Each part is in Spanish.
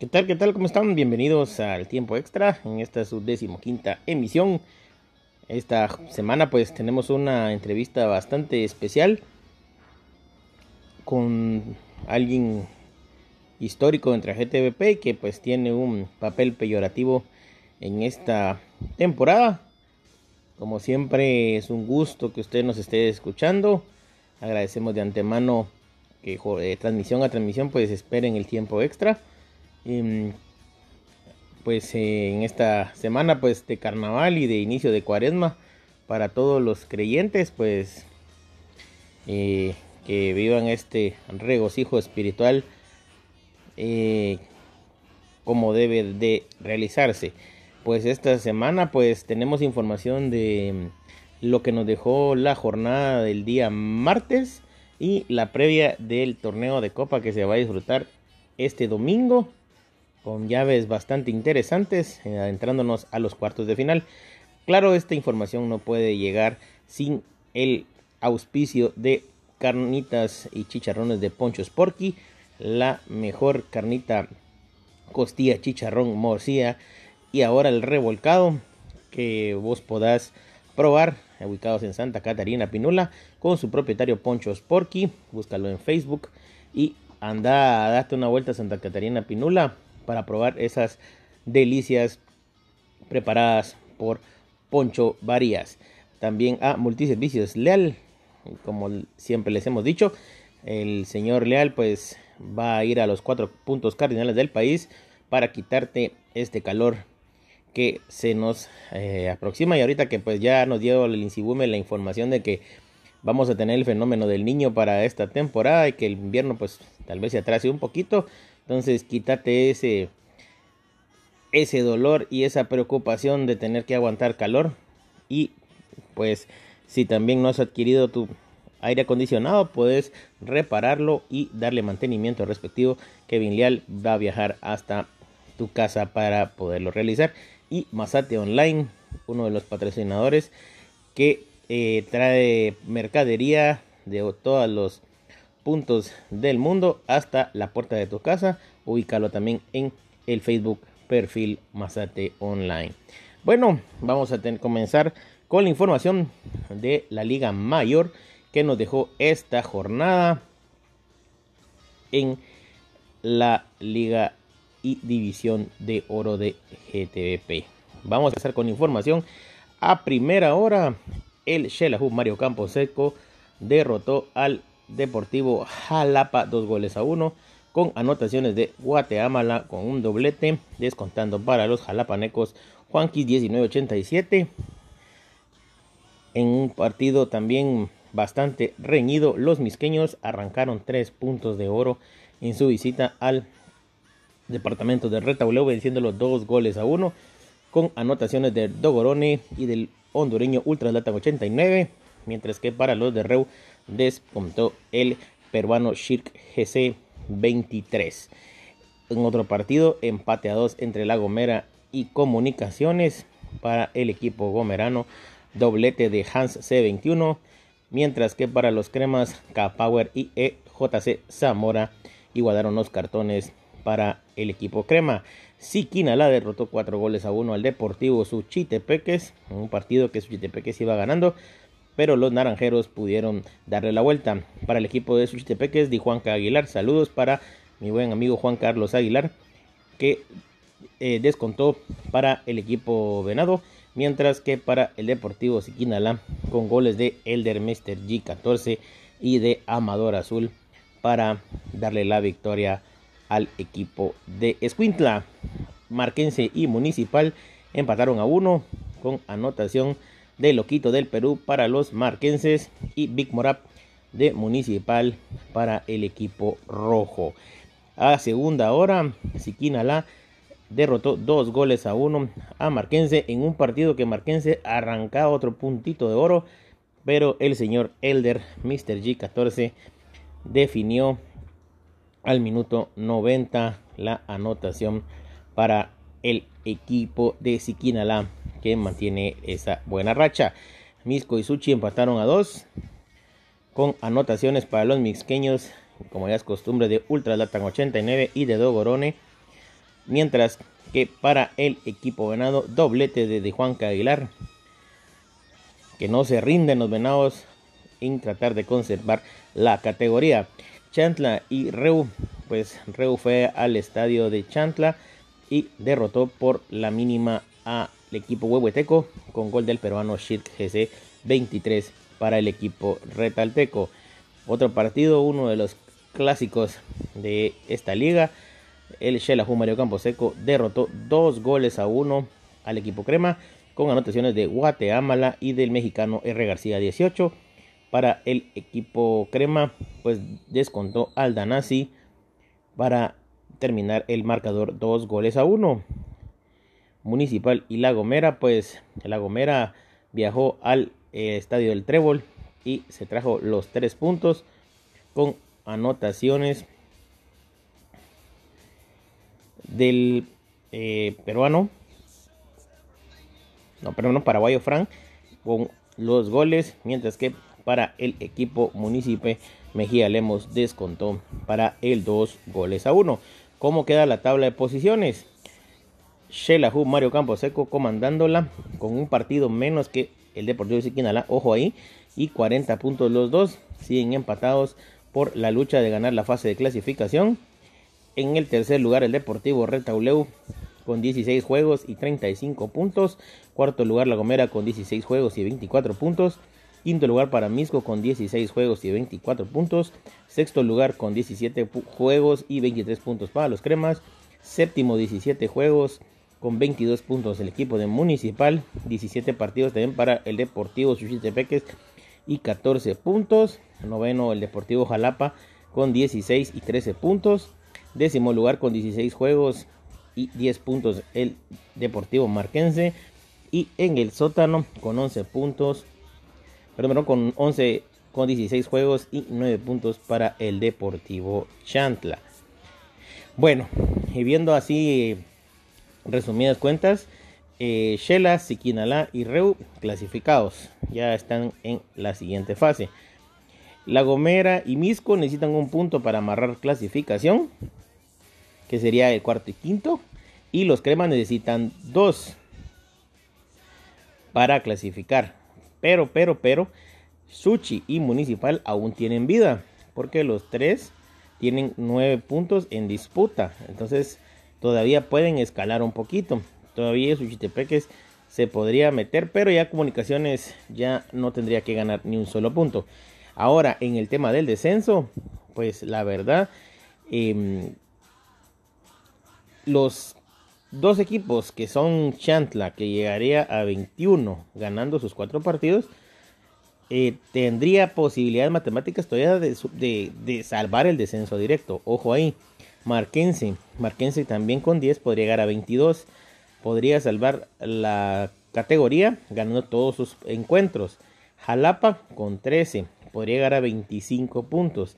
¿Qué tal? ¿Qué tal? ¿Cómo están? Bienvenidos al tiempo extra en esta su decimoquinta emisión. Esta semana pues tenemos una entrevista bastante especial con alguien histórico entre GTVP que pues tiene un papel peyorativo en esta temporada. Como siempre es un gusto que usted nos esté escuchando. Agradecemos de antemano que de transmisión a transmisión pues esperen el tiempo extra pues en esta semana pues de carnaval y de inicio de cuaresma para todos los creyentes pues eh, que vivan este regocijo espiritual eh, como debe de realizarse. Pues esta semana pues tenemos información de lo que nos dejó la jornada del día martes y la previa del torneo de copa que se va a disfrutar este domingo con llaves bastante interesantes, eh, adentrándonos a los cuartos de final. Claro, esta información no puede llegar sin el auspicio de carnitas y chicharrones de Poncho Sporky, la mejor carnita costilla, chicharrón, morcilla y ahora el revolcado que vos podás probar, ubicados en Santa Catarina Pinula, con su propietario Poncho Sporky, búscalo en Facebook y anda a darte una vuelta a Santa Catarina Pinula, para probar esas delicias preparadas por Poncho Varías. También a Multiservicios Leal, como siempre les hemos dicho, el señor Leal pues va a ir a los cuatro puntos cardinales del país para quitarte este calor que se nos eh, aproxima y ahorita que pues ya nos dio el Insibume la información de que vamos a tener el fenómeno del niño para esta temporada y que el invierno pues tal vez se atrase un poquito entonces quítate ese, ese dolor y esa preocupación de tener que aguantar calor. Y pues si también no has adquirido tu aire acondicionado, puedes repararlo y darle mantenimiento respectivo. Kevin Leal va a viajar hasta tu casa para poderlo realizar. Y Masate Online, uno de los patrocinadores que eh, trae mercadería de todos los puntos del mundo hasta la puerta de tu casa. Ubícalo también en el Facebook perfil Masate Online. Bueno, vamos a comenzar con la información de la Liga Mayor que nos dejó esta jornada en la Liga y División de Oro de GTVP. Vamos a empezar con información. A primera hora, el Shelahu Mario Camposeco derrotó al Deportivo Jalapa, dos goles a uno, con anotaciones de Guatemala con un doblete, descontando para los jalapanecos Juanquis 1987. En un partido también bastante reñido, los misqueños arrancaron tres puntos de oro en su visita al departamento de Retauleo, venciendo los dos goles a uno, con anotaciones de Dogorone y del hondureño Ultraslatan 89, mientras que para los de Reu descontó el peruano Shirk GC 23. En otro partido, empate a 2 entre La Gomera y Comunicaciones para el equipo gomerano, doblete de Hans C21, mientras que para los cremas K-Power y EJC Zamora igualaron los cartones para el equipo crema. Siquina la derrotó 4 goles a 1 al Deportivo Suchitepeques, un partido que Suchitepeques iba ganando, pero los naranjeros pudieron darle la vuelta. Para el equipo de Suchitepeques, di Juanca Aguilar. Saludos para mi buen amigo Juan Carlos Aguilar, que eh, descontó para el equipo Venado, mientras que para el Deportivo Siquinala, con goles de Elder Mr. G14 y de Amador Azul, para darle la victoria al equipo de Escuintla. Marquense y Municipal empataron a uno con anotación de Loquito del Perú para los marquenses y Big Morap de Municipal para el equipo rojo. A segunda hora, Siquinala derrotó dos goles a uno a Marquense en un partido que Marquense arrancaba otro puntito de oro, pero el señor Elder, Mr. G14, definió al minuto 90 la anotación para el equipo de Siquinala que mantiene esa buena racha. Misco y Suchi empataron a dos con anotaciones para los mixqueños, como ya es costumbre, de Ultra Latan 89 y de Dogorone. Mientras que para el equipo venado, doblete de Juan Aguilar, que no se rinden los venados en tratar de conservar la categoría. Chantla y Reu, pues Reu fue al estadio de Chantla y derrotó por la mínima al equipo huehueteco con gol del peruano Shit GC 23 para el equipo retalteco. Otro partido, uno de los clásicos de esta liga, el Xelajú Mario Camposeco derrotó dos goles a uno al equipo crema con anotaciones de Guateámala y del mexicano R. García 18. Para el equipo crema, pues descontó al Danasi para terminar el marcador dos goles a uno. Municipal y La Gomera, pues La Gomera viajó al eh, estadio del Trébol y se trajo los tres puntos con anotaciones del eh, peruano, no, perdón, paraguayo Frank, con los goles, mientras que para el equipo Municipio Mejía Lemos descontó para el 2 goles a 1. ¿Cómo queda la tabla de posiciones? Shelahu Mario Camposeco comandándola con un partido menos que el Deportivo de Siquinala, ojo ahí, y 40 puntos los dos, siguen empatados por la lucha de ganar la fase de clasificación. En el tercer lugar el Deportivo Retauleu con 16 juegos y 35 puntos. Cuarto lugar La Gomera con 16 juegos y 24 puntos. Quinto lugar para Misco con 16 juegos y 24 puntos. Sexto lugar con 17 juegos y 23 puntos para los Cremas. Séptimo 17 juegos con 22 puntos el equipo de Municipal. 17 partidos también para el Deportivo Suchitepeques y 14 puntos. Noveno el Deportivo Jalapa con 16 y 13 puntos. Décimo lugar con 16 juegos y 10 puntos el Deportivo Marquense. Y en el sótano con 11 puntos. Perdón, con 11 con 16 juegos y 9 puntos para el Deportivo Chantla. Bueno, y viendo así resumidas cuentas, eh, Shela, Siquinalá y Reu clasificados. Ya están en la siguiente fase. La Gomera y Misco necesitan un punto para amarrar clasificación que sería el cuarto y quinto. Y los cremas necesitan dos para clasificar. Pero, pero, pero, Suchi y Municipal aún tienen vida. Porque los tres tienen nueve puntos en disputa. Entonces, todavía pueden escalar un poquito. Todavía Suchitepeques se podría meter, pero ya Comunicaciones ya no tendría que ganar ni un solo punto. Ahora, en el tema del descenso, pues la verdad, eh, los dos equipos que son Chantla, que llegaría a 21 ganando sus cuatro partidos, eh, tendría posibilidades matemáticas todavía de, salvar el descenso directo. Ojo ahí. Marquense. Marquense también con 10 podría llegar a 22. Podría salvar la categoría ganando todos sus encuentros. Jalapa con 13. Podría llegar a 25 puntos.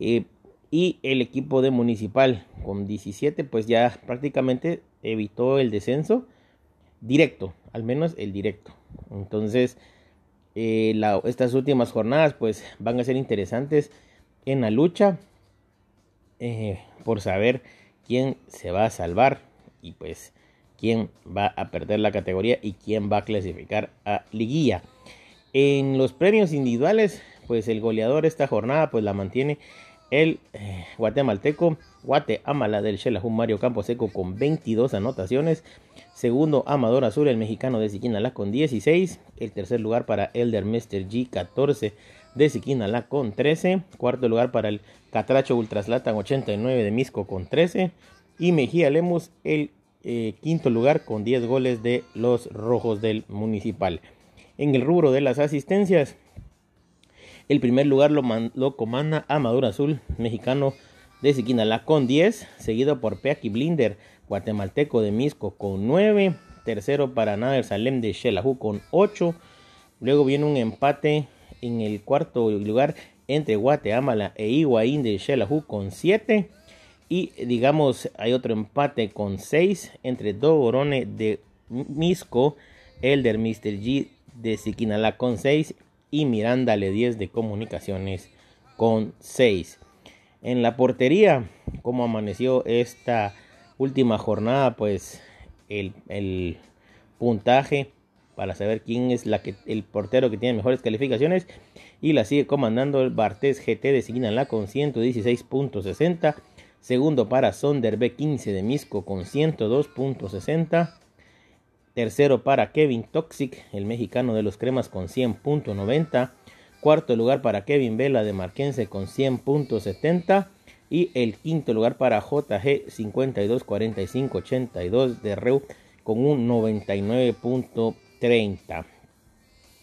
Eh, y el equipo de Municipal con 17 pues ya prácticamente evitó el descenso directo, al menos el directo. Entonces eh, estas últimas jornadas pues van a ser interesantes en la lucha eh, por saber quién se va a salvar y pues quién va a perder la categoría y quién va a clasificar a liguilla. En los premios individuales pues el goleador esta jornada pues la mantiene el eh, guatemalteco Guateamala del Xelajú Mario Camposeco con 22 anotaciones. Segundo, Amador Azul, el mexicano de Siquinalá con 16. El tercer lugar para Elder Mr. G, 14 de Siquinalá con 13. Cuarto lugar para el Catracho Ultraslatan 89 de Misco con 13. Y Mejía Lemus, el eh, quinto lugar con 10 goles de los Rojos del Municipal. En el rubro de las asistencias, el primer lugar lo, comanda Amador Azul, mexicano de Siquinalá con 10, seguido por Peaki Blinder, guatemalteco de Misco con 9, tercero para Nader Salem de Shelahu con 8, luego viene un empate en el cuarto lugar entre Guateamala e Higuaín de Shelahu con 7 y digamos hay otro empate con 6 entre Dogorone de Misco, Elder Mr. G de Siquinalá con 6 y Miranda Le 10 de Comunicaciones con 6. En la portería, como amaneció esta última jornada, pues el, el puntaje para saber quién es la que, el portero que tiene mejores calificaciones. Y la sigue comandando el Bartés GT de Signalá con 116.60. Segundo para Sonder B15 de Misco con 102.60. Tercero para Kevin Toxic, el mexicano de los cremas con 100.90. Cuarto lugar para Kevin Vela de Marquense con 100.70. Y el quinto lugar para JG 524582 de Reu con un 99.30.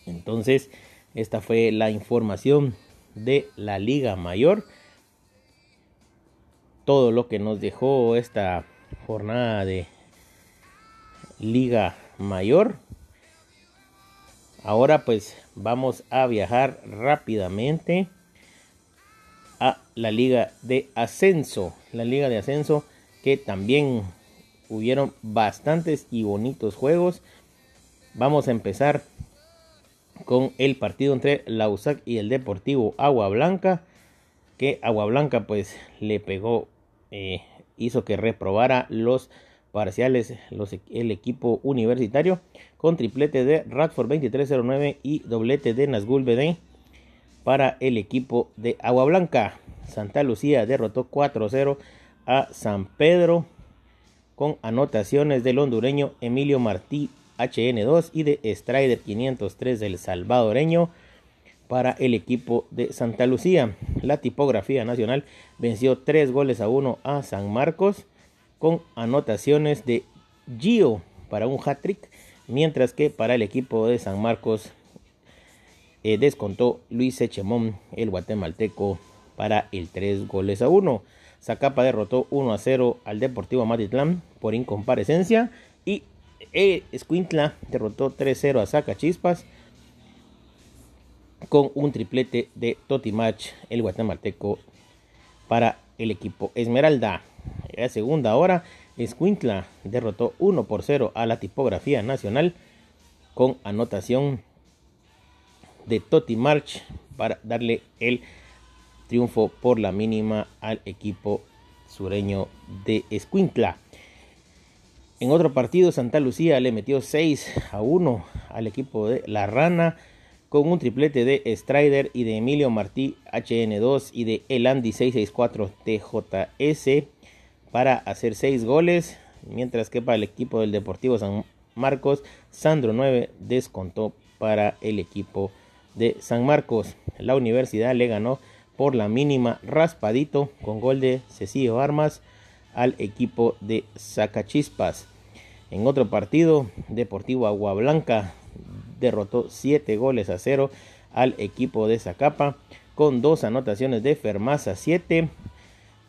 Entonces, esta fue la información de la Liga Mayor. Todo lo que nos dejó esta jornada de Liga Mayor. Ahora pues vamos a viajar rápidamente a la liga de ascenso. La liga de ascenso que también hubieron bastantes y bonitos juegos. Vamos a empezar con el partido entre la USAC y el Deportivo Agua Blanca. Que Agua Blanca pues le pegó, eh, hizo que reprobara los parciales los, el equipo universitario con triplete de Radford 2309 y doblete de Nazgul BD para el equipo de Agua Blanca. Santa Lucía derrotó 4-0 a San Pedro con anotaciones del hondureño Emilio Martí HN2 y de Strider 503 del salvadoreño para el equipo de Santa Lucía. La tipografía nacional venció 3 goles a 1 a San Marcos con anotaciones de Gio para un hat-trick, mientras que para el equipo de San Marcos eh, descontó Luis Echemón, el guatemalteco, para el 3 goles a 1. Zacapa derrotó 1 a 0 al Deportivo Matitlán por incomparecencia y eh, Escuintla derrotó 3-0 a Zacachispas con un triplete de Totimach, el guatemalteco, para el equipo Esmeralda. En la segunda hora, Escuintla derrotó 1 por 0 a la tipografía nacional con anotación de Toti March para darle el triunfo por la mínima al equipo sureño de Escuintla. En otro partido, Santa Lucía le metió 6 a 1 al equipo de La Rana con un triplete de Strider y de Emilio Martí HN2 y de Elandi 664 TJS para hacer 6 goles, mientras que para el equipo del Deportivo San Marcos, Sandro 9 descontó para el equipo de San Marcos. La universidad le ganó por la mínima raspadito con gol de Cecilio Armas al equipo de Zacachispas. En otro partido, Deportivo Agua Blanca derrotó 7 goles a 0 al equipo de Zacapa con dos anotaciones de Fermaza 7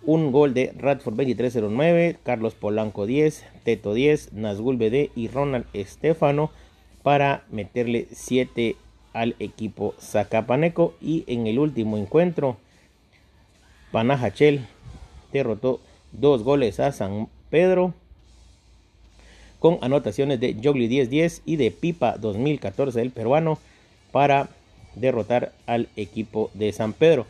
un gol de Radford 2309, Carlos Polanco 10, Teto 10, Nazgul BD y Ronald Estefano para meterle 7 al equipo Zacapaneco. Y en el último encuentro, Panajachel derrotó dos goles a San Pedro con anotaciones de Jogli 10-10 y de Pipa 2014 el peruano para derrotar al equipo de San Pedro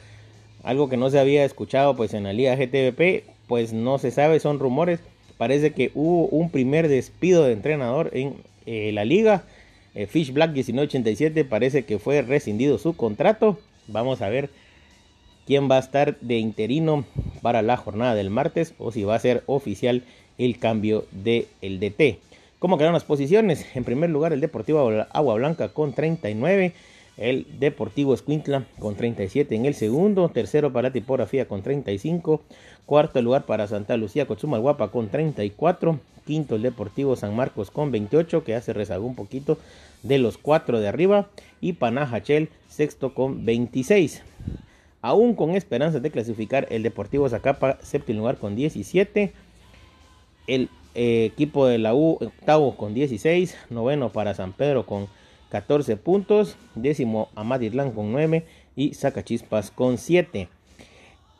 algo que no se había escuchado pues en la liga GTVP, pues no se sabe, son rumores. Parece que hubo un primer despido de entrenador en eh, la liga. Eh, Fish Black 1987 parece que fue rescindido su contrato. Vamos a ver quién va a estar de interino para la jornada del martes o si va a ser oficial el cambio del el DT. ¿Cómo quedaron las posiciones? En primer lugar el Deportivo Agua Blanca con 39 el Deportivo Escuintla con 37 en el segundo, tercero para tipografía con 35, cuarto lugar para Santa Lucía Guapa con 34, quinto el Deportivo San Marcos con 28, que hace rezagó un poquito de los cuatro de arriba, y Panajachel sexto con 26. Aún con esperanzas de clasificar el Deportivo Zacapa séptimo lugar con 17, el eh, equipo de la U octavo con 16, noveno para San Pedro con 14 puntos. Décimo Amaditlán con 9 y Zacachispas con 7.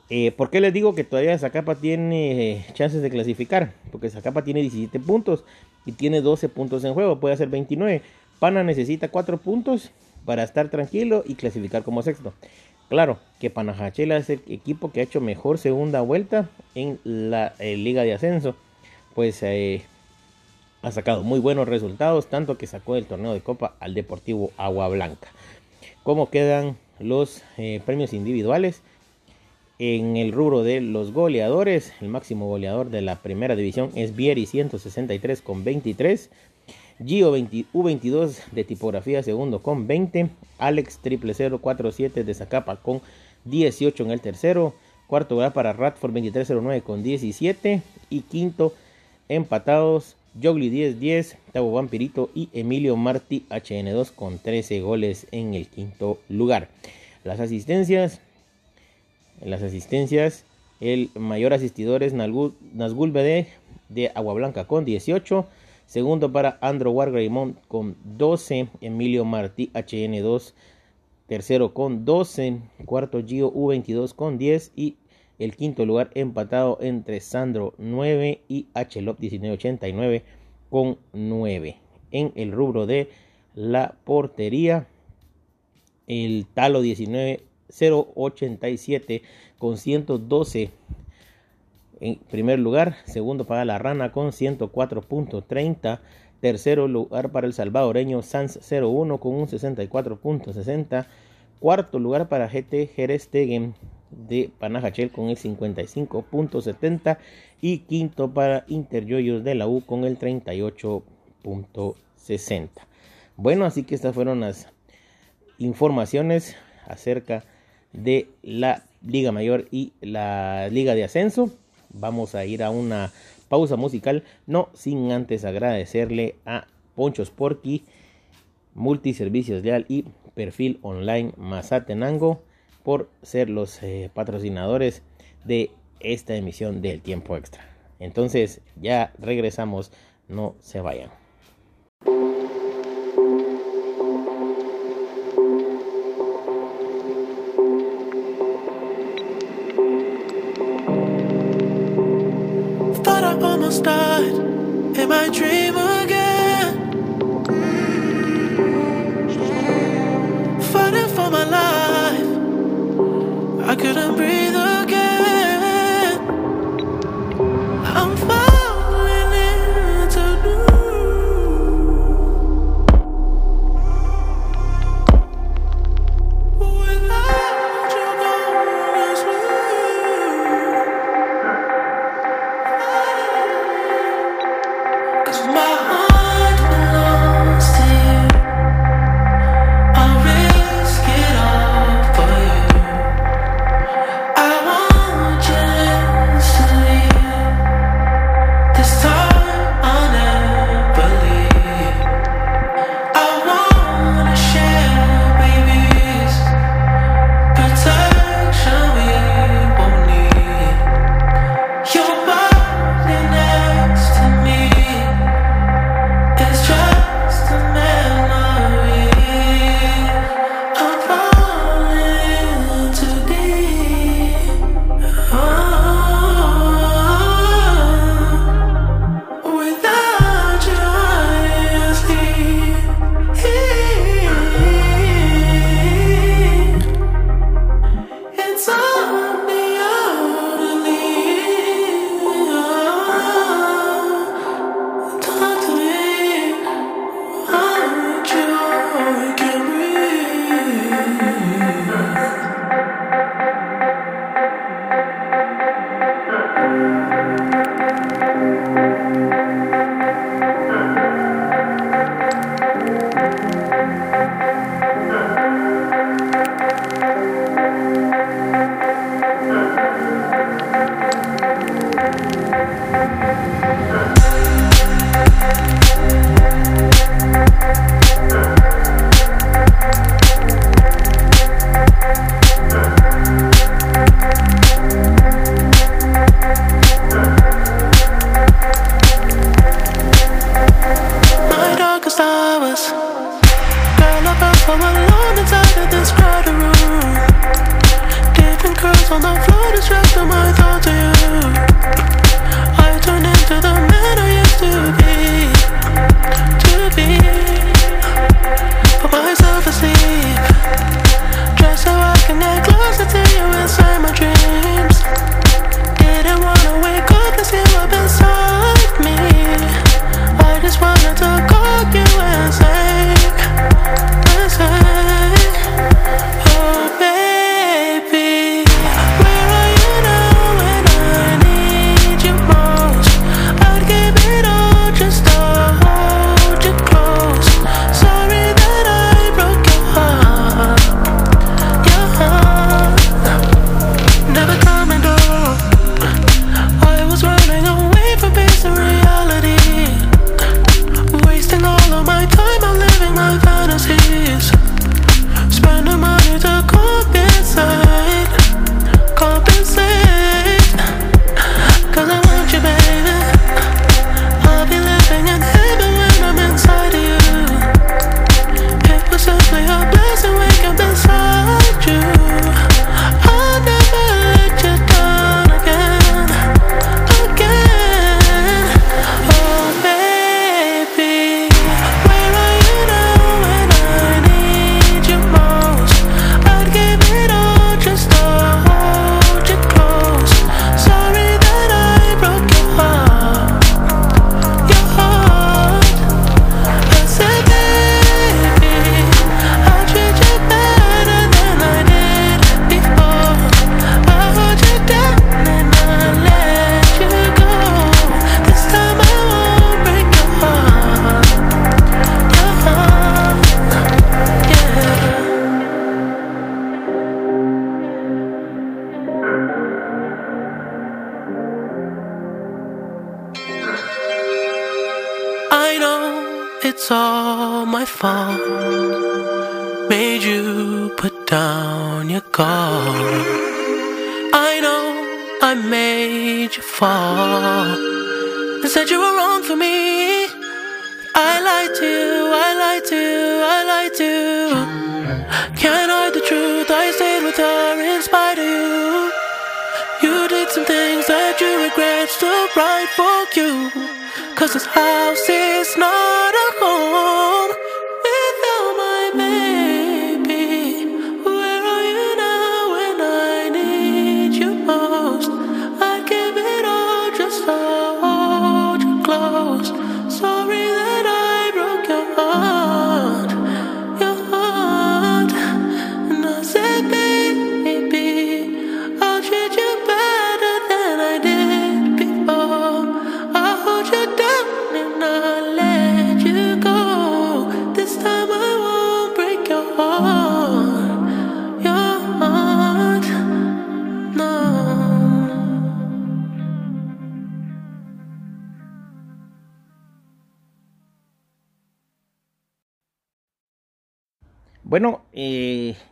Eh, ¿Por qué les digo que todavía Zacapa tiene eh, chances de clasificar? Porque Zacapa tiene 17 puntos y tiene 12 puntos en juego, puede hacer 29. Pana necesita 4 puntos para estar tranquilo y clasificar como sexto. Claro que Panajachela es el equipo que ha hecho mejor segunda vuelta en la eh, Liga de Ascenso. Pues eh, ha sacado muy buenos resultados, tanto que sacó del torneo de Copa al Deportivo Agua Blanca. ¿Cómo quedan los eh, premios individuales? En el rubro de los goleadores, el máximo goleador de la primera división es Vieri 163 con 23. Gio U22 de tipografía segundo con 20. Alex 0047 de Zacapa con 18 en el tercero. Cuarto lugar para Radford 2309 con 17. Y quinto empatados Jogli 10-10, Tavo Vampirito y Emilio Martí HN2 con 13 goles en el quinto lugar. Las asistencias, en las asistencias, el mayor asistidor es Nazgul BD de Agua Blanca con 18. Segundo para Andrew Wargreymont con 12. Emilio Martí HN2 tercero con 12. Cuarto Gio U22 con 10. Y el quinto lugar empatado entre Sandro 9 y Hlop 1989 con 9. En el rubro de la portería, el Talo 19087 con 112 en primer lugar, segundo para la Rana con 104.30, tercero lugar para el salvadoreño Sans 01 con un 64.60, cuarto lugar para GT Jerez de Panajachel con el 55.70 y quinto para Interyoyos de la U con el 38.60. Bueno, así que estas fueron las informaciones acerca de la Liga Mayor y la Liga de Ascenso. Vamos a ir a una pausa musical, no sin antes agradecerle a Poncho Sporky, Multiservicios Leal y Perfil Online Mazatenango por ser los eh, patrocinadores de esta emisión del tiempo extra. Entonces ya regresamos, no se vayan. Couldn't breathe things that you regret, still right for you. Cause this house is not a home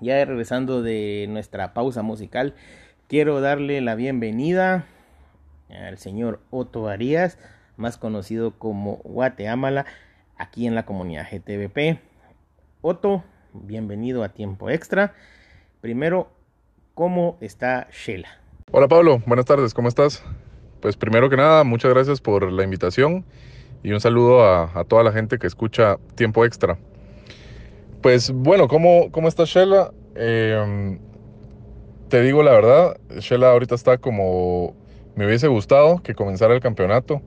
ya regresando de nuestra pausa musical, quiero darle la bienvenida al señor Otto Arias, más conocido como Guateámala, aquí en la comunidad GTVP. Otto, bienvenido a Tiempo Extra. Primero, ¿cómo está Shela? Hola Pablo, buenas tardes, ¿cómo estás? Pues primero que nada, muchas gracias por la invitación y un saludo a, a toda la gente que escucha Tiempo Extra. Pues bueno, ¿cómo, cómo está Shela? Eh, te digo la verdad, Shela ahorita está como me hubiese gustado que comenzara el campeonato.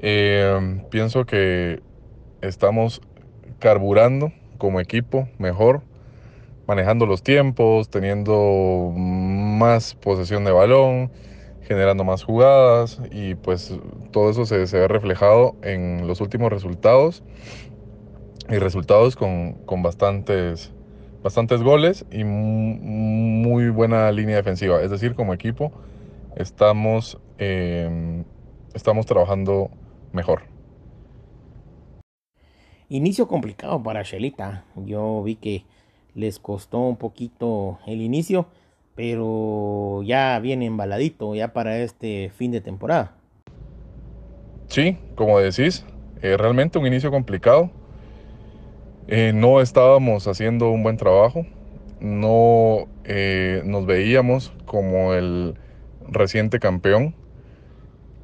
Eh, pienso que estamos carburando como equipo mejor, manejando los tiempos, teniendo más posesión de balón, generando más jugadas y pues todo eso se ve reflejado en los últimos resultados y resultados con, con bastantes, bastantes goles y mu- muy buena línea defensiva. Es decir, como equipo estamos, eh, estamos trabajando mejor. Inicio complicado para Shelita. Yo vi que les costó un poquito el inicio, pero ya viene embaladito ya para este fin de temporada. Sí, como decís, eh, realmente un inicio complicado. Eh, no estábamos haciendo un buen trabajo, no eh, nos veíamos como el reciente campeón.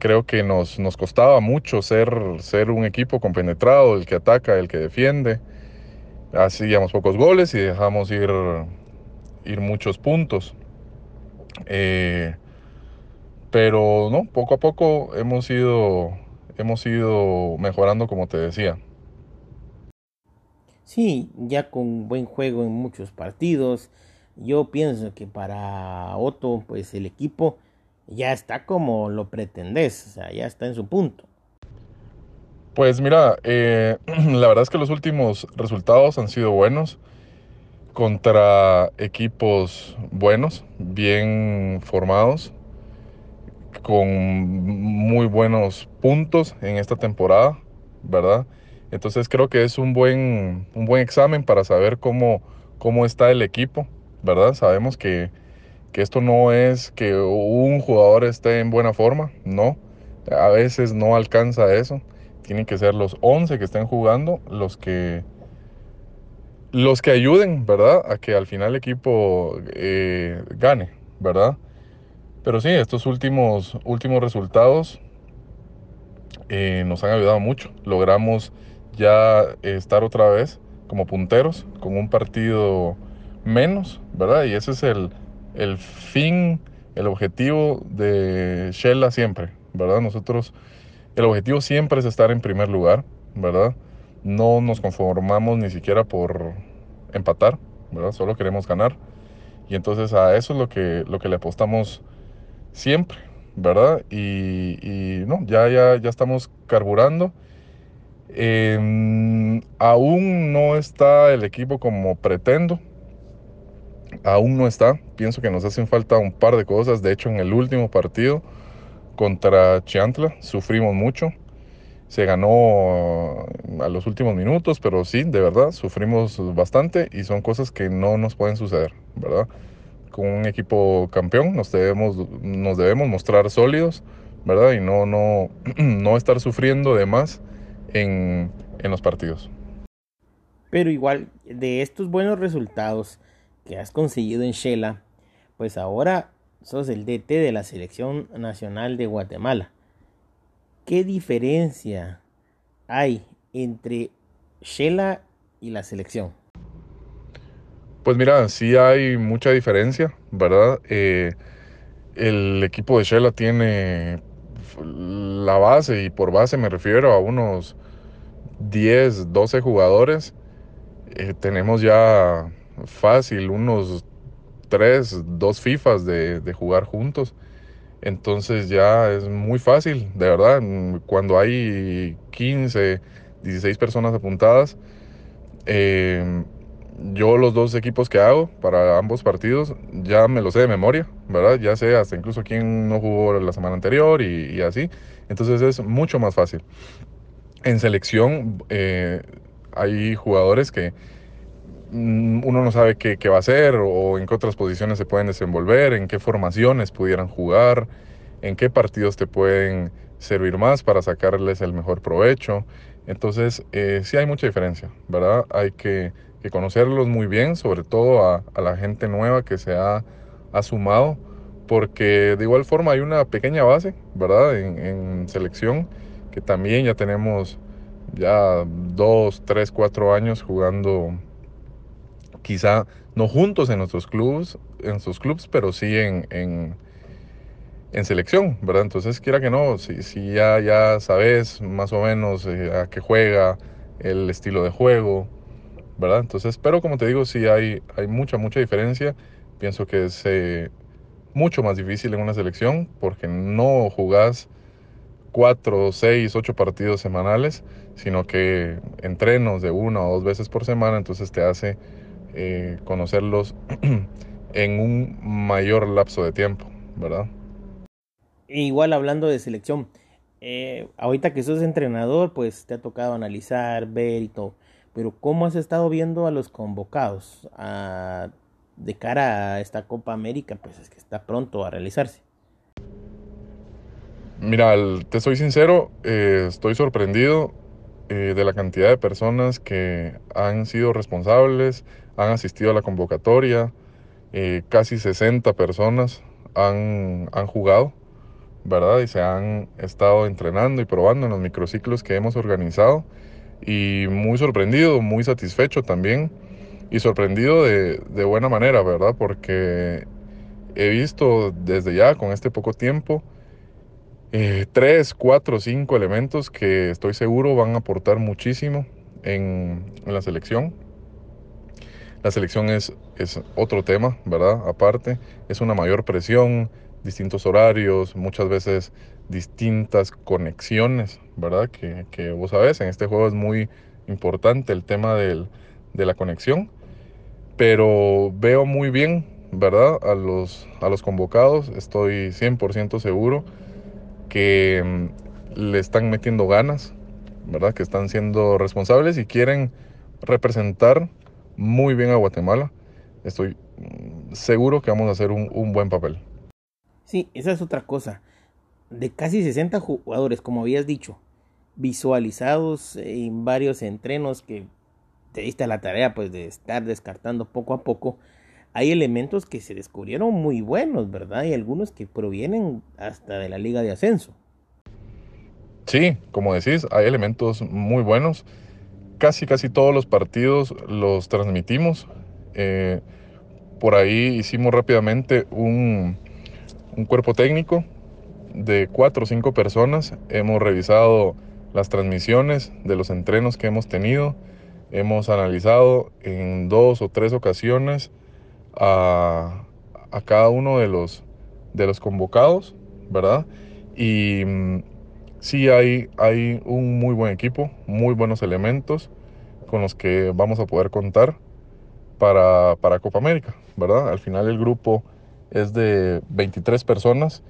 Creo que nos, nos costaba mucho ser, ser un equipo compenetrado, el que ataca, el que defiende. Hacíamos pocos goles y dejamos ir, ir muchos puntos. Eh, pero no, poco a poco hemos ido, hemos ido mejorando, como te decía. Sí, ya con buen juego en muchos partidos. Yo pienso que para Otto, pues el equipo ya está como lo pretendés, o sea, ya está en su punto. Pues mira, eh, la verdad es que los últimos resultados han sido buenos contra equipos buenos, bien formados, con muy buenos puntos en esta temporada, ¿verdad? Entonces creo que es un buen, un buen examen para saber cómo, cómo está el equipo, ¿verdad? Sabemos que, que esto no es que un jugador esté en buena forma, no. A veces no alcanza eso. Tienen que ser los 11 que estén jugando los que, los que ayuden, ¿verdad? A que al final el equipo eh, gane, ¿verdad? Pero sí, estos últimos, últimos resultados eh, nos han ayudado mucho. Logramos ya estar otra vez como punteros con un partido menos, ¿verdad? Y ese es el, el fin, el objetivo de Shella siempre, ¿verdad? Nosotros, el objetivo siempre es estar en primer lugar, ¿verdad? No nos conformamos ni siquiera por empatar, ¿verdad? Solo queremos ganar. Y entonces a eso es lo que, lo que le apostamos siempre, ¿verdad? Y, y no, ya, ya, ya estamos carburando. Eh, aún no está el equipo como pretendo. Aún no está. Pienso que nos hacen falta un par de cosas. De hecho, en el último partido contra Chiantla sufrimos mucho. se ganó a los últimos minutos, pero sí, de verdad, sufrimos bastante y son cosas que no nos pueden suceder, ¿verdad? Con un equipo campeón nos debemos, nos debemos mostrar sólidos, ¿verdad? Y no, no, no estar sufriendo de más en, en los partidos. Pero igual, de estos buenos resultados que has conseguido en Shela, pues ahora sos el DT de la Selección Nacional de Guatemala. ¿Qué diferencia hay entre Shela y la selección? Pues mira, sí hay mucha diferencia, ¿verdad? Eh, el equipo de Shela tiene la base, y por base me refiero a unos 10, 12 jugadores. Eh, tenemos ya fácil unos 3, 2 FIFAs de, de jugar juntos. Entonces ya es muy fácil, de verdad. Cuando hay 15, 16 personas apuntadas, eh, yo los dos equipos que hago para ambos partidos ya me los sé de memoria, ¿verdad? Ya sé hasta incluso quién no jugó la semana anterior y, así. Entonces es mucho más fácil. En selección eh, hay jugadores que mm, uno no sabe qué, qué, va a hacer o en qué otras posiciones se pueden desenvolver, en qué formaciones pudieran jugar, en qué partidos te pueden servir más para sacarles el mejor provecho. Entonces, eh, sí hay mucha diferencia, ¿verdad? Hay que, conocerlos muy bien, sobre todo a, la gente nueva que se ha, sumado, porque de igual forma hay una pequeña base, ¿verdad? En, selección, que también ya tenemos ya dos, tres, cuatro años jugando, quizá no juntos en nuestros clubes, en sus clubes, pero sí en, en en selección, ¿verdad? Entonces, quiera que no, si, si ya, ya sabes más o menos eh, a qué juega, el estilo de juego, ¿verdad? Entonces, pero como te digo, sí hay, hay mucha, mucha diferencia. Pienso que es eh, mucho más difícil en una selección porque no jugás cuatro, seis, ocho partidos semanales, sino que entrenos de una o dos veces por semana, entonces te hace eh, conocerlos en un mayor lapso de tiempo, ¿verdad? igual hablando de selección, eh, ahorita que sos entrenador, pues te ha tocado analizar, ver y todo. Pero ¿cómo has estado viendo a los convocados de cara a esta Copa América? Pues es que está pronto a realizarse. Mira, te soy sincero, eh, estoy sorprendido eh, de la cantidad de personas que han sido responsables, han asistido a la convocatoria, casi 60 personas han, han jugado. ¿verdad? Y se han estado entrenando y probando en los microciclos que hemos organizado. Y muy sorprendido, muy satisfecho también. Y sorprendido de, buena manera, ¿verdad? Porque he visto desde ya, con este poco tiempo, eh, tres, cuatro, cinco elementos que estoy seguro van a aportar muchísimo en, la selección. La selección es, otro tema, ¿verdad? Aparte, es una mayor presión, distintos horarios, muchas veces distintas conexiones, ¿verdad? Que, que vos sabés, en este juego es muy importante el tema de la conexión, pero veo muy bien, ¿verdad? A los, a los convocados, estoy 100% seguro que mm, le están metiendo ganas, ¿verdad? Que están siendo responsables y quieren representar muy bien a Guatemala. Estoy mm, seguro que vamos a hacer un, un buen papel. Sí, esa es otra cosa. De casi 60 jugadores, como habías dicho, visualizados en varios entrenos que te diste la tarea pues de estar descartando poco a poco, hay elementos que se descubrieron muy buenos, ¿verdad? Y algunos que provienen hasta de la liga de ascenso. Sí, como decís, hay elementos muy buenos. Casi, casi todos los partidos los transmitimos. Eh, por ahí hicimos rápidamente un, un cuerpo técnico de cuatro o cinco personas. Hemos revisado las transmisiones de los entrenos que hemos tenido. Hemos analizado en dos o tres ocasiones a, cada uno de los, de los convocados, ¿verdad? Y mm, sí hay, hay un muy buen equipo, muy buenos elementos con los que vamos a poder contar para, para Copa América, ¿verdad? Al final el grupo es de 23 personas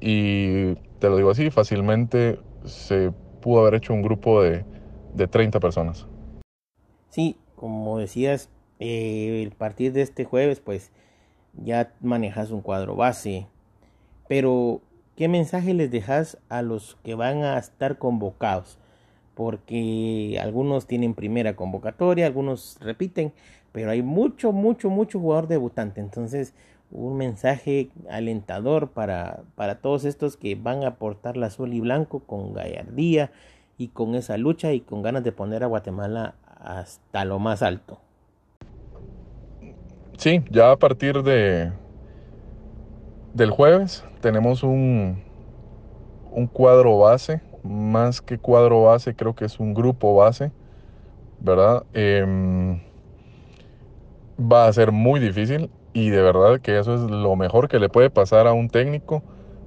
y te lo digo así, fácilmente se pudo haber hecho un grupo de, de 30 personas. Sí, como decías, eh, a partir de este jueves, pues ya manejas un cuadro base. Pero, ¿qué mensaje les dejas a los que van a estar convocados? Porque algunos tienen primera convocatoria, algunos repiten, pero hay mucho, mucho, mucho jugador debutante. Entonces, un mensaje alentador para, para todos estos que van a aportar la azul y blanco con gallardía y con esa lucha y con ganas de poner a Guatemala hasta lo más alto. Sí, ya a partir de del jueves tenemos un, un cuadro base, más que cuadro base, creo que es un grupo base, ¿verdad? Em, va a ser muy difícil y de verdad que eso es lo mejor que le puede pasar a un técnico.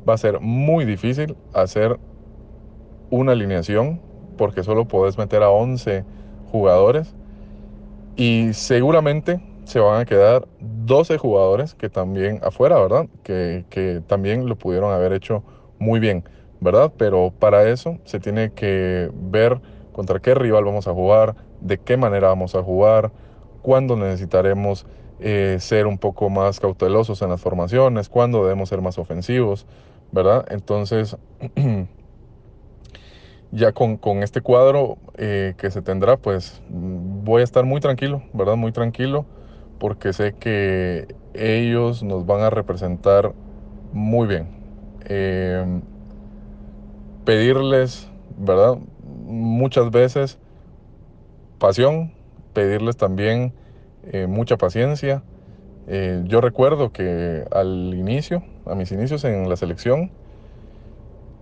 Va a ser muy difícil hacer una alineación porque solo podés meter a 11 jugadores y seguramente se van a quedar 12 jugadores que también afuera, ¿verdad? Que, que, también lo pudieron haber hecho muy bien, ¿verdad? Pero para eso se tiene que ver contra qué rival vamos a jugar, de qué manera vamos a jugar, cuándo necesitaremos eh, ser un poco más cautelosos en las formaciones, cuándo debemos ser más ofensivos, ¿verdad? Entonces, ya con, con este cuadro eh, que se tendrá, pues voy a estar muy tranquilo, ¿verdad? Muy tranquilo, porque sé que ellos nos van a representar muy bien. Eh, pedirles, ¿verdad? Muchas veces pasión, pedirles también eh, mucha paciencia. yo recuerdo que al inicio, a mis inicios en la selección,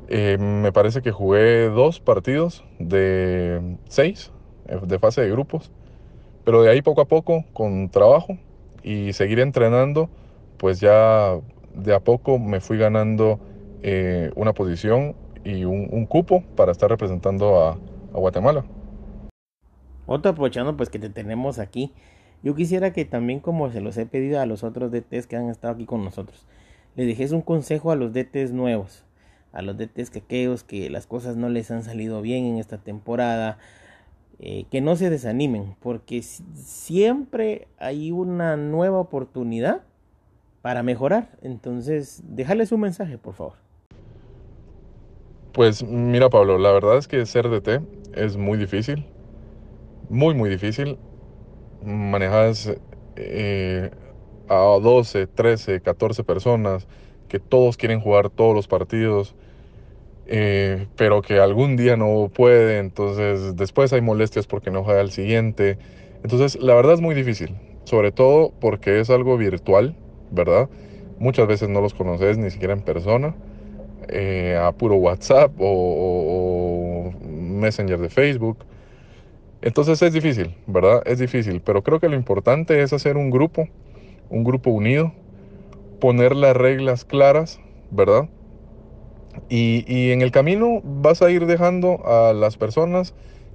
eh, me parece que jugué dos partidos de seis eh, de fase de grupos, pero de ahí poco a poco, con trabajo y seguir entrenando, pues ya de a poco me fui ganando eh, una posición y un, cupo para estar representando a, Guatemala. Otro aprovechando pues que te tenemos aquí, yo quisiera que también como se los he pedido a los otros DTs que han estado aquí con nosotros, le dejes un consejo a los DTs nuevos a los DTs que aquellos que las cosas no les han salido bien en esta temporada, eh, que no se desanimen, porque siempre hay una nueva oportunidad para mejorar. Entonces, déjales un mensaje, por favor. Pues mira, Pablo, la verdad es que ser DT es muy difícil, muy, muy difícil. Manejas eh, a 12, 13, 14 personas que todos quieren jugar todos los partidos eh, pero que algún día no puede, entonces después hay molestias porque no juega al siguiente. Entonces, la verdad es muy difícil, sobre todo porque es algo virtual, ¿verdad? Muchas veces no los conoces ni siquiera en persona, eh, a puro WhatsApp o, o Messenger de Facebook. Entonces es difícil, ¿verdad? Es difícil, pero creo que lo importante es hacer un grupo, un grupo unido, poner las reglas claras, ¿verdad? Y, en el camino vas a ir dejando a las personas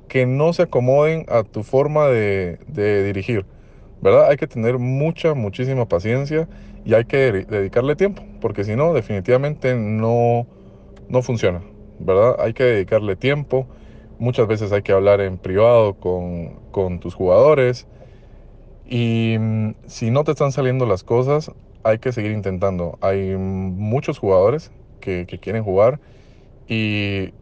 que no se acomoden a tu forma de, dirigir, ¿verdad? Hay que tener mucha, muchísima paciencia y hay que dedicarle tiempo, porque si no, definitivamente no, no funciona, ¿verdad? Hay que dedicarle tiempo, muchas veces hay que hablar en privado con, con tus jugadores y mm, si no te están saliendo las cosas, hay que seguir intentando. Hay muchos jugadores que, quieren jugar y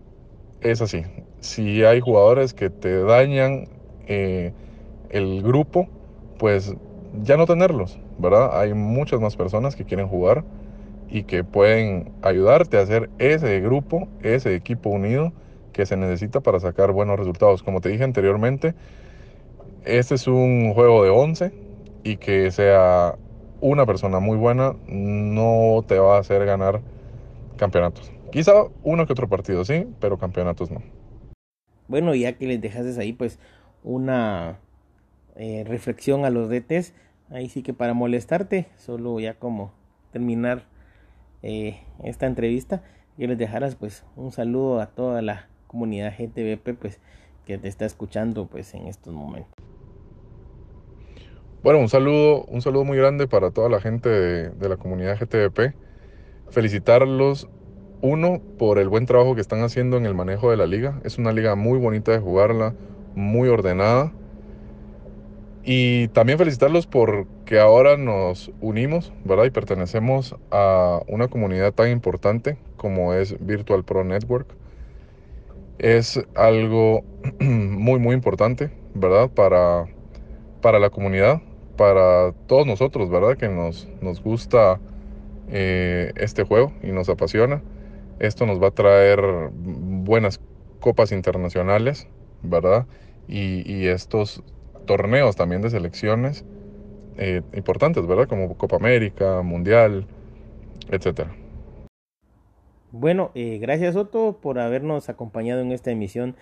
es así. Si hay jugadores que te dañan eh, el grupo, pues ya no tenerlos, ¿verdad? Hay muchas más personas que quieren jugar y que pueden ayudarte a hacer ese grupo, ese equipo unido que se necesita para sacar buenos resultados. Como te dije anteriormente, este es un juego de 11 y que sea una persona muy buena no te va a hacer ganar campeonatos. Quizá uno que otro partido, sí, pero campeonatos no. Bueno, ya que les dejases ahí, pues, una eh, reflexión a los DTs, ahí sí que para molestarte, solo ya como terminar eh, esta entrevista, que les dejaras pues un saludo a toda la comunidad GTVP, pues, que te está escuchando pues en estos momentos. Bueno, un saludo, un saludo muy grande para toda la gente de, de la comunidad GTVP felicitarlos uno, por el buen trabajo que están haciendo en el manejo de la liga. Es una liga muy bonita de jugarla, muy ordenada. Y también felicitarlos porque ahora nos unimos, ¿verdad? Y pertenecemos a una comunidad tan importante como es Virtual Pro Network. Es algo muy, muy importante, ¿verdad? Para, para la comunidad, para todos nosotros, ¿verdad? Que nos, nos gusta eh, este juego y nos apasiona. Esto nos va a traer buenas copas internacionales, ¿verdad? Y, estos torneos también de selecciones eh, importantes, ¿verdad? Como Copa América, Mundial, etcétera. Bueno, eh, gracias Otto por habernos acompañado en esta emisión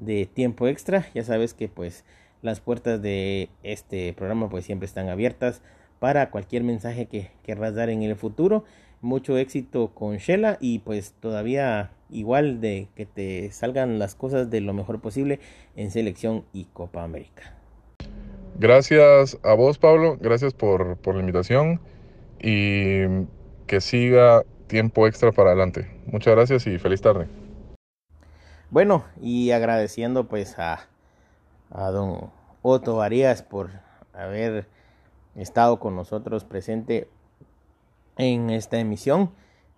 de Tiempo Extra. Ya sabes que pues las puertas de este programa pues siempre están abiertas para cualquier mensaje que querrás dar en el futuro. Mucho éxito con Shela y pues todavía igual de que te salgan las cosas de lo mejor posible en selección y Copa América. Gracias a vos, Pablo. Gracias por, por la invitación y que siga tiempo extra para adelante. Muchas gracias y feliz tarde. Bueno, y agradeciendo pues a, a don Otto Arias por haber estado con nosotros presente en esta emisión.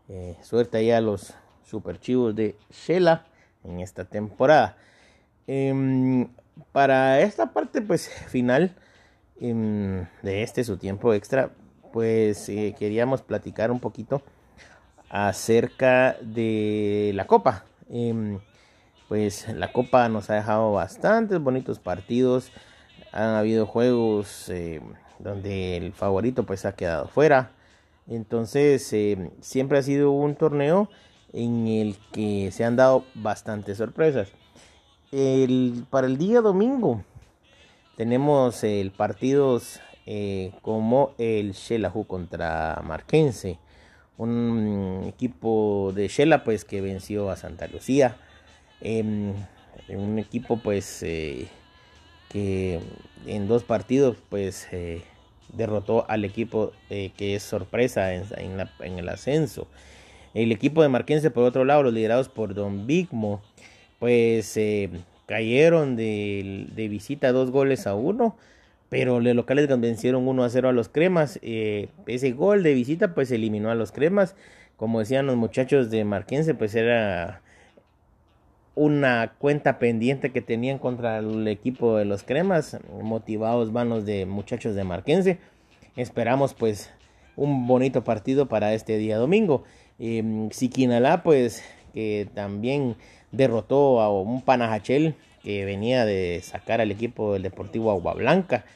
Eh, suerte ahí a los superchivos de Shela en esta temporada. Eh, para esta parte pues final em, de este su tiempo extra pues eh, queríamos platicar un poquito acerca de la copa em, pues la copa nos ha dejado bastantes bonitos partidos han habido juegos em, donde el favorito pues ha quedado fuera entonces siempre ha sido un torneo en el que se han dado bastantes sorpresas el, para el día domingo tenemos el partidos eh, como el Shelahu contra Marquense. Un equipo de Shela pues que venció a Santa Lucía. Em, un equipo pues eh, en dos partidos pues eh, derrotó al equipo que es sorpresa en, el ascenso. El equipo de Marquense por otro lado, los liderados por Don Bigmo pues eh, cayeron de, visita dos goles a uno, pero los locales vencieron 1 a 0 a los cremas. Eh, ese gol de visita pues eliminó a los cremas. Como decían los muchachos de Marquense, pues era una cuenta pendiente que tenían contra el equipo de los cremas, motivados manos de muchachos de Marquense. Esperamos pues un bonito partido para este día domingo. Eh, Siquinalá pues que también derrotó a un Panajachel que venía de sacar al equipo del Deportivo Agua Blanca.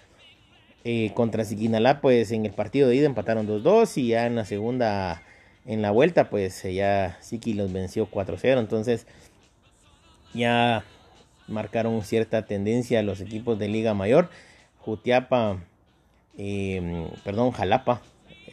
Eh, contra Siquinalá, pues en el partido de ida empataron 2-2 y ya en la segunda, en la vuelta, pues ya Siqui los venció 4-0. Entonces ya marcaron cierta tendencia los equipos de Liga Mayor. Jutiapa, em, perdón, Jalapa.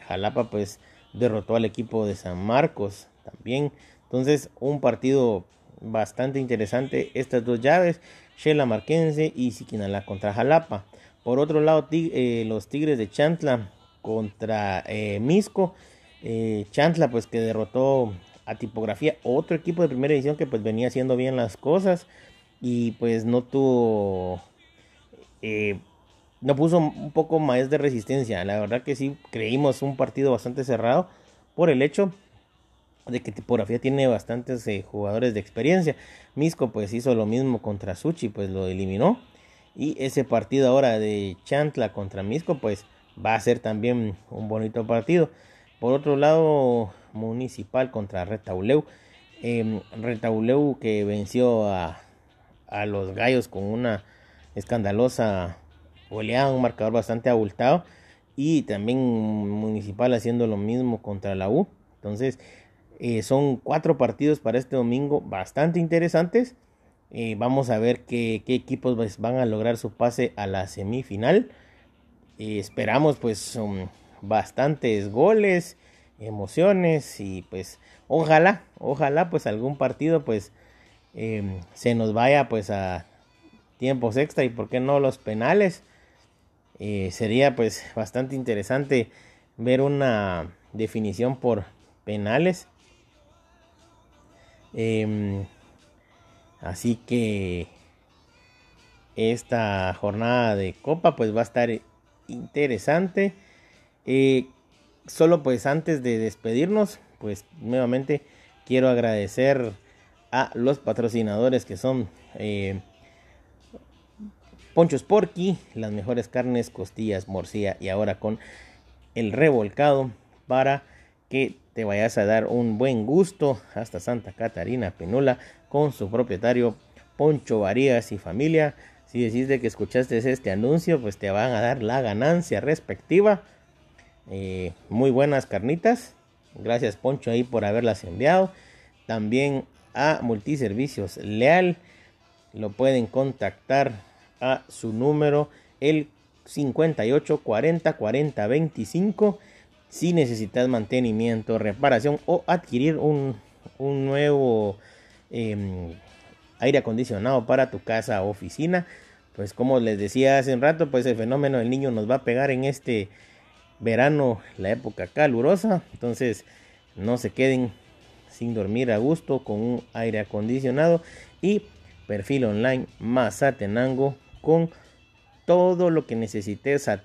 Jalapa pues derrotó al equipo de San Marcos también. Entonces un partido bastante interesante estas dos llaves, Shela Marquense y Siquinalá contra Jalapa. Por otro lado, eh, los Tigres de Chantla contra eh, Misco. Eh, Chantla pues que derrotó a Tipografía, otro equipo de primera edición que pues venía haciendo bien las cosas y pues no tuvo... no puso un poco más de resistencia. La verdad que sí creímos un partido bastante cerrado por el hecho de que tipografía tiene bastantes eh, jugadores de experiencia. Misco pues hizo lo mismo contra Suchi, pues lo eliminó. Y ese partido ahora de Chantla contra Misco pues va a ser también un bonito partido. Por otro lado, Municipal contra Retauleu. Eh, Retauleu que venció a, a los gallos con una escandalosa goleada, un marcador bastante abultado. Y también Municipal haciendo lo mismo contra la U. Entonces, eh, son cuatro partidos para este domingo bastante interesantes. Eh, vamos a ver qué, equipos pues, van a lograr su pase a la semifinal. Eh, esperamos pues bastantes goles, emociones y pues ojalá, ojalá pues algún partido pues em, se nos vaya pues a tiempos extra y por qué no los penales. sería pues bastante interesante ver una definición por penales Em, así que esta jornada de copa pues va a estar interesante. Eh, solo pues antes de despedirnos pues nuevamente quiero agradecer a los patrocinadores que son eh, Ponchos Porky, las mejores carnes, costillas, morcilla y ahora con el revolcado para que te vayas a dar un buen gusto hasta Santa Catarina Penula con su propietario Poncho Varías y familia. Si decís de que escuchaste este anuncio, pues te van a dar la ganancia respectiva. Eh, muy buenas carnitas. Gracias Poncho ahí por haberlas enviado. También a Multiservicios Leal. Lo pueden contactar a su número el 58 40 40 25 si necesitas mantenimiento, reparación o adquirir un, un nuevo em, aire acondicionado para tu casa o oficina. Pues como les decía hace un rato, pues el fenómeno del niño nos va a pegar en este verano, la época calurosa. Entonces no se queden sin dormir a gusto con un aire acondicionado y perfil online Mazatenango con todo lo que necesites a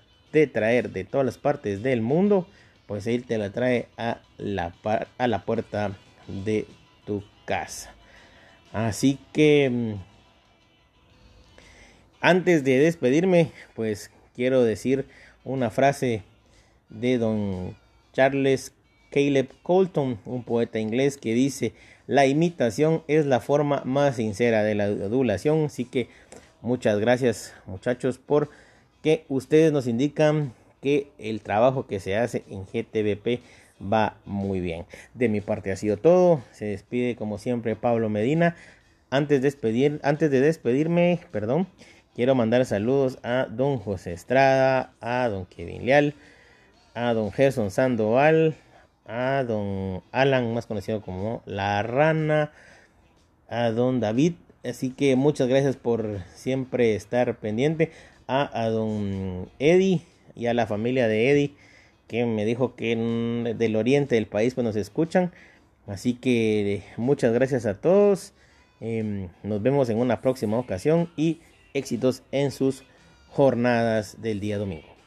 traer de todas las partes del mundo, pues él te la trae a la, a la puerta de tu casa. Así que mm, antes de despedirme, pues quiero decir una frase de don Charles Caleb Colton, un poeta inglés que dice, la imitación es la forma más sincera de la adulación, así que Muchas gracias muchachos por que ustedes nos indican que el trabajo que se hace en GTVP va muy bien. De mi parte ha sido todo. Se despide como siempre Pablo Medina. Antes de, despedir, antes de despedirme, perdón, quiero mandar saludos a don José Estrada, a don Kevin Leal, a don Gerson Sandoval, a don Alan, más conocido como La Rana, a don David Así que muchas gracias por siempre estar pendiente. A, a don Eddie y a la familia de Eddie que me dijo que del oriente del país pues nos escuchan. Así que muchas gracias a todos. Em, nos vemos en una próxima ocasión y éxitos en sus jornadas del día domingo.